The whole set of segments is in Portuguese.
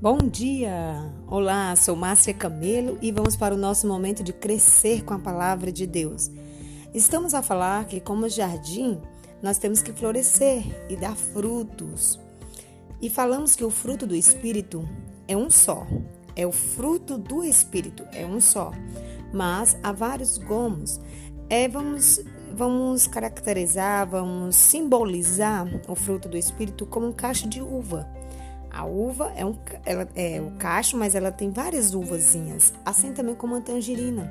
Bom dia! Olá, sou Márcia Camelo e vamos para o nosso momento de crescer com a palavra de Deus. Estamos a falar que, como jardim, nós temos que florescer e dar frutos. E falamos que o fruto do Espírito é um só, é o fruto do Espírito, é um só. Mas há vários gomos. É, vamos, vamos caracterizar, vamos simbolizar o fruto do Espírito como um cacho de uva. A uva é, um, ela, é o cacho, mas ela tem várias uvazinhas, assim também como a tangerina.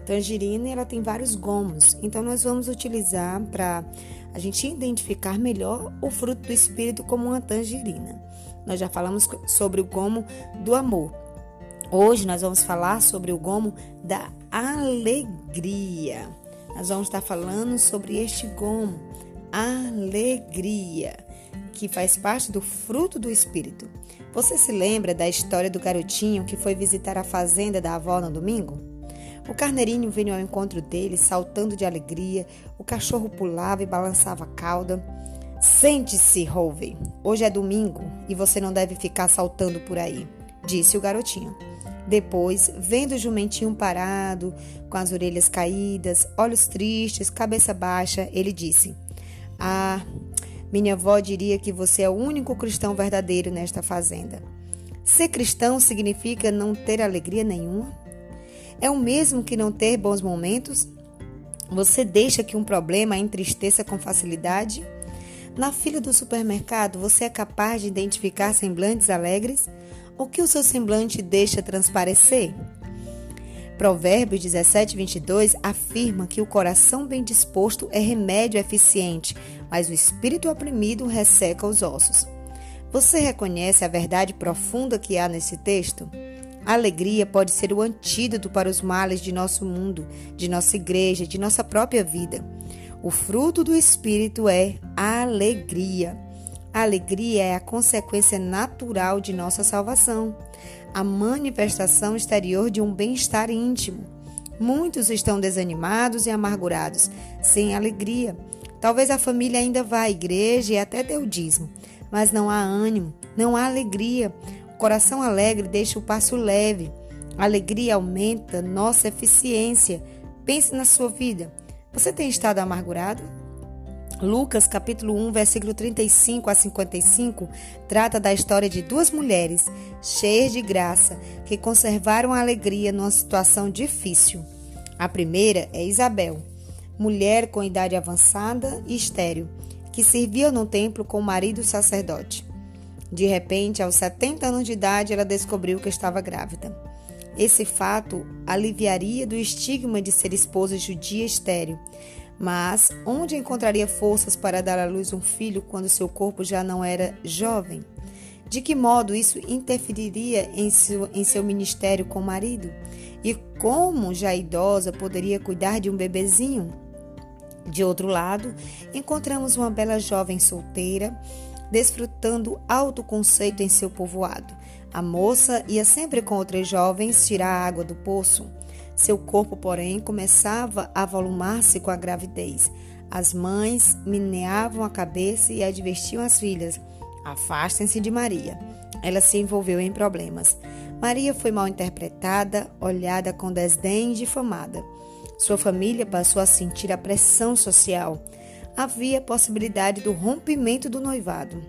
A tangerina ela tem vários gomos, então nós vamos utilizar para a gente identificar melhor o fruto do espírito como uma tangerina. Nós já falamos sobre o gomo do amor. Hoje nós vamos falar sobre o gomo da alegria. Nós vamos estar falando sobre este gomo, alegria que faz parte do fruto do espírito. Você se lembra da história do garotinho que foi visitar a fazenda da avó no domingo? O carneirinho veio ao encontro dele, saltando de alegria. O cachorro pulava e balançava a cauda. Sente-se, Rovey. Hoje é domingo e você não deve ficar saltando por aí, disse o garotinho. Depois, vendo o jumentinho parado, com as orelhas caídas, olhos tristes, cabeça baixa, ele disse: Ah, minha avó diria que você é o único cristão verdadeiro nesta fazenda. Ser cristão significa não ter alegria nenhuma? É o mesmo que não ter bons momentos? Você deixa que um problema entristeça com facilidade? Na fila do supermercado, você é capaz de identificar semblantes alegres? O que o seu semblante deixa transparecer? Provérbios 17, 22 afirma que o coração bem disposto é remédio eficiente, mas o espírito oprimido resseca os ossos. Você reconhece a verdade profunda que há nesse texto? A alegria pode ser o antídoto para os males de nosso mundo, de nossa igreja, de nossa própria vida. O fruto do espírito é a alegria. A alegria é a consequência natural de nossa salvação, a manifestação exterior de um bem-estar íntimo. Muitos estão desanimados e amargurados, sem alegria. Talvez a família ainda vá à igreja e até dê o dízimo, mas não há ânimo, não há alegria. O coração alegre deixa o passo leve. A alegria aumenta nossa eficiência. Pense na sua vida. Você tem estado amargurado? Lucas capítulo 1, versículo 35 a 55 trata da história de duas mulheres cheias de graça que conservaram a alegria numa situação difícil. A primeira é Isabel, mulher com idade avançada e estéril, que servia no templo com o marido sacerdote. De repente, aos 70 anos de idade, ela descobriu que estava grávida. Esse fato aliviaria do estigma de ser esposa judia estéril, mas onde encontraria forças para dar à luz um filho quando seu corpo já não era jovem? De que modo isso interferiria em seu, em seu ministério com o marido? E como, já idosa, poderia cuidar de um bebezinho? De outro lado, encontramos uma bela jovem solteira, desfrutando alto conceito em seu povoado. A moça ia sempre com outras jovens tirar a água do poço. Seu corpo, porém, começava a volumar-se com a gravidez. As mães meneavam a cabeça e advertiam as filhas: afastem-se de Maria. Ela se envolveu em problemas. Maria foi mal interpretada, olhada com desdém e difamada. Sua família passou a sentir a pressão social. Havia possibilidade do rompimento do noivado.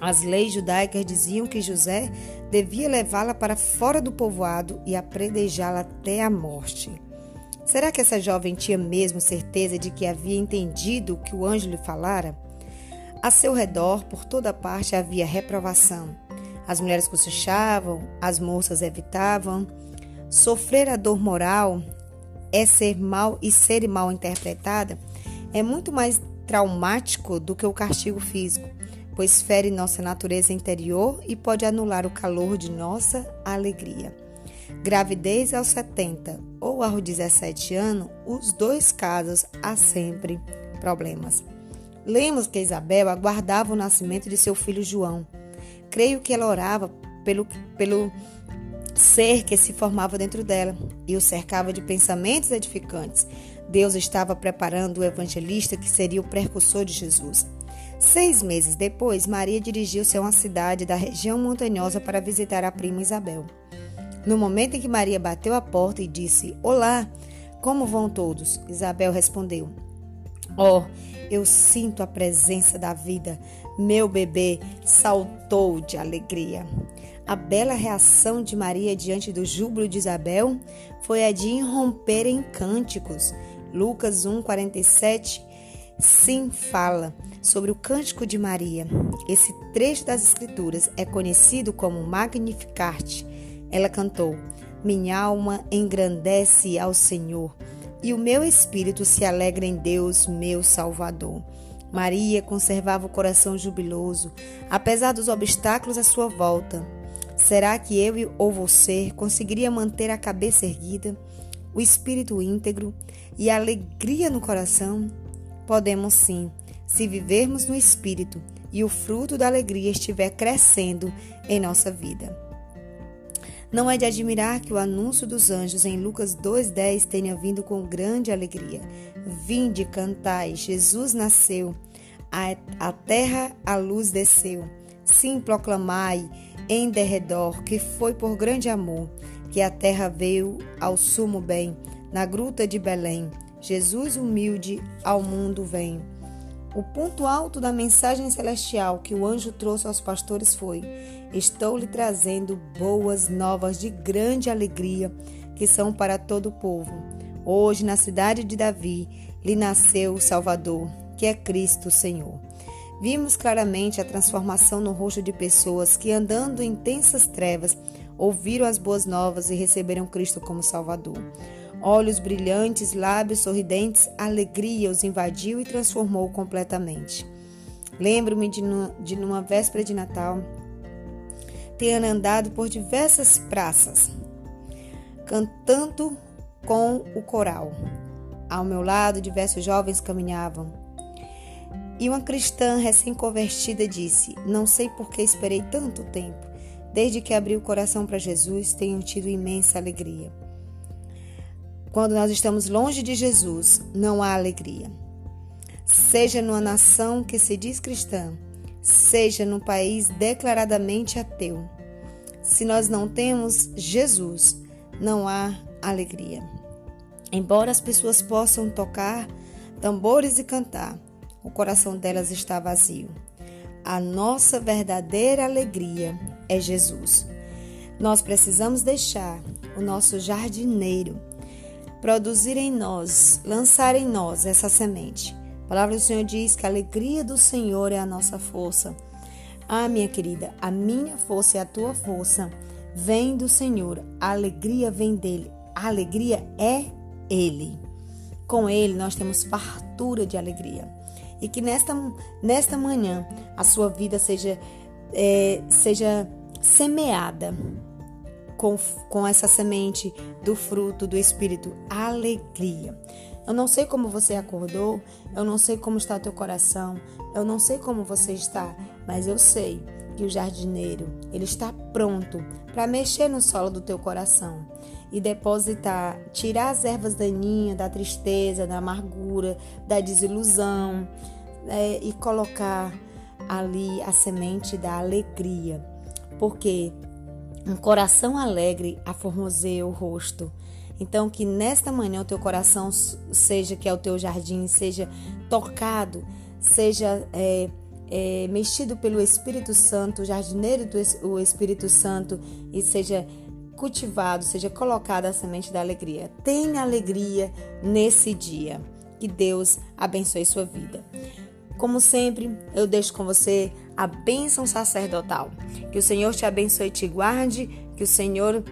As leis judaicas diziam que José devia levá-la para fora do povoado e apredejá-la até a morte. Será que essa jovem tinha mesmo certeza de que havia entendido o que o anjo lhe falara? A seu redor, por toda parte, havia reprovação. As mulheres cochichavam, as moças evitavam. Sofrer a dor moral é ser mal e ser mal interpretada é muito mais traumático do que o castigo físico pois fere nossa natureza interior e pode anular o calor de nossa alegria. Gravidez aos 70 ou aos 17 anos, os dois casos há sempre problemas. Lemos que Isabel aguardava o nascimento de seu filho João. Creio que ela orava pelo, pelo ser que se formava dentro dela e o cercava de pensamentos edificantes. Deus estava preparando o evangelista que seria o precursor de Jesus. Seis meses depois, Maria dirigiu-se a uma cidade da região montanhosa para visitar a prima Isabel. No momento em que Maria bateu a porta e disse: Olá, como vão todos? Isabel respondeu: Oh, eu sinto a presença da vida. Meu bebê saltou de alegria. A bela reação de Maria diante do júbilo de Isabel foi a de irromper em cânticos. Lucas 1:47 sim fala sobre o cântico de Maria. Esse trecho das escrituras é conhecido como Magnificat. Ela cantou: Minha alma engrandece ao Senhor, e o meu espírito se alegra em Deus, meu Salvador. Maria conservava o coração jubiloso, apesar dos obstáculos à sua volta. Será que eu ou você conseguiria manter a cabeça erguida, o espírito íntegro e a alegria no coração? Podemos sim, se vivermos no espírito e o fruto da alegria estiver crescendo em nossa vida. Não é de admirar que o anúncio dos anjos em Lucas 2,10 tenha vindo com grande alegria. Vinde, cantai, Jesus nasceu, a, a terra a luz desceu. Sim, proclamai em derredor que foi por grande amor que a terra veio ao sumo bem, na gruta de Belém. Jesus humilde ao mundo vem. O ponto alto da mensagem celestial que o anjo trouxe aos pastores foi: Estou lhe trazendo boas novas de grande alegria, que são para todo o povo. Hoje, na cidade de Davi, lhe nasceu o Salvador, que é Cristo Senhor. Vimos claramente a transformação no rosto de pessoas que, andando em intensas trevas, ouviram as boas novas e receberam Cristo como Salvador. Olhos brilhantes, lábios sorridentes, alegria os invadiu e transformou completamente. Lembro-me de, de, numa véspera de Natal, ter andado por diversas praças, cantando com o coral. Ao meu lado, diversos jovens caminhavam. E uma cristã recém-convertida disse: Não sei por que esperei tanto tempo. Desde que abri o coração para Jesus, tenho tido imensa alegria. Quando nós estamos longe de Jesus, não há alegria. Seja numa nação que se diz cristã, seja num país declaradamente ateu. Se nós não temos Jesus, não há alegria. Embora as pessoas possam tocar tambores e cantar, o coração delas está vazio. A nossa verdadeira alegria é Jesus. Nós precisamos deixar o nosso jardineiro produzir em nós, lançar em nós essa semente. A palavra do Senhor diz que a alegria do Senhor é a nossa força. Ah, minha querida, a minha força e a tua força vem do Senhor. A alegria vem dele. A alegria é ele. Com ele nós temos fartura de alegria. E que nesta, nesta manhã a sua vida seja, é, seja semeada com, com essa semente do fruto do Espírito, alegria. Eu não sei como você acordou, eu não sei como está teu coração, eu não sei como você está, mas eu sei que o jardineiro, ele está pronto para mexer no solo do teu coração e depositar, tirar as ervas daninhas da tristeza, da amargura, da desilusão é, e colocar ali a semente da alegria. Porque um coração alegre aformoseia o rosto. Então, que nesta manhã o teu coração seja, que é o teu jardim, seja tocado, seja é, é, mexido pelo Espírito Santo, jardineiro do Espírito Santo, e seja cultivado, seja colocada a semente da alegria. Tenha alegria nesse dia. Que Deus abençoe sua vida. Como sempre, eu deixo com você a bênção sacerdotal. Que o Senhor te abençoe e te guarde, que o Senhor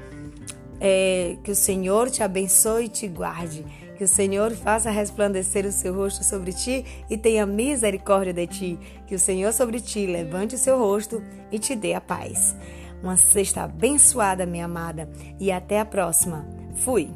é, que o Senhor te abençoe e te guarde. Que o Senhor faça resplandecer o seu rosto sobre ti e tenha misericórdia de ti. Que o Senhor sobre ti levante o seu rosto e te dê a paz. Uma sexta abençoada, minha amada, e até a próxima. Fui!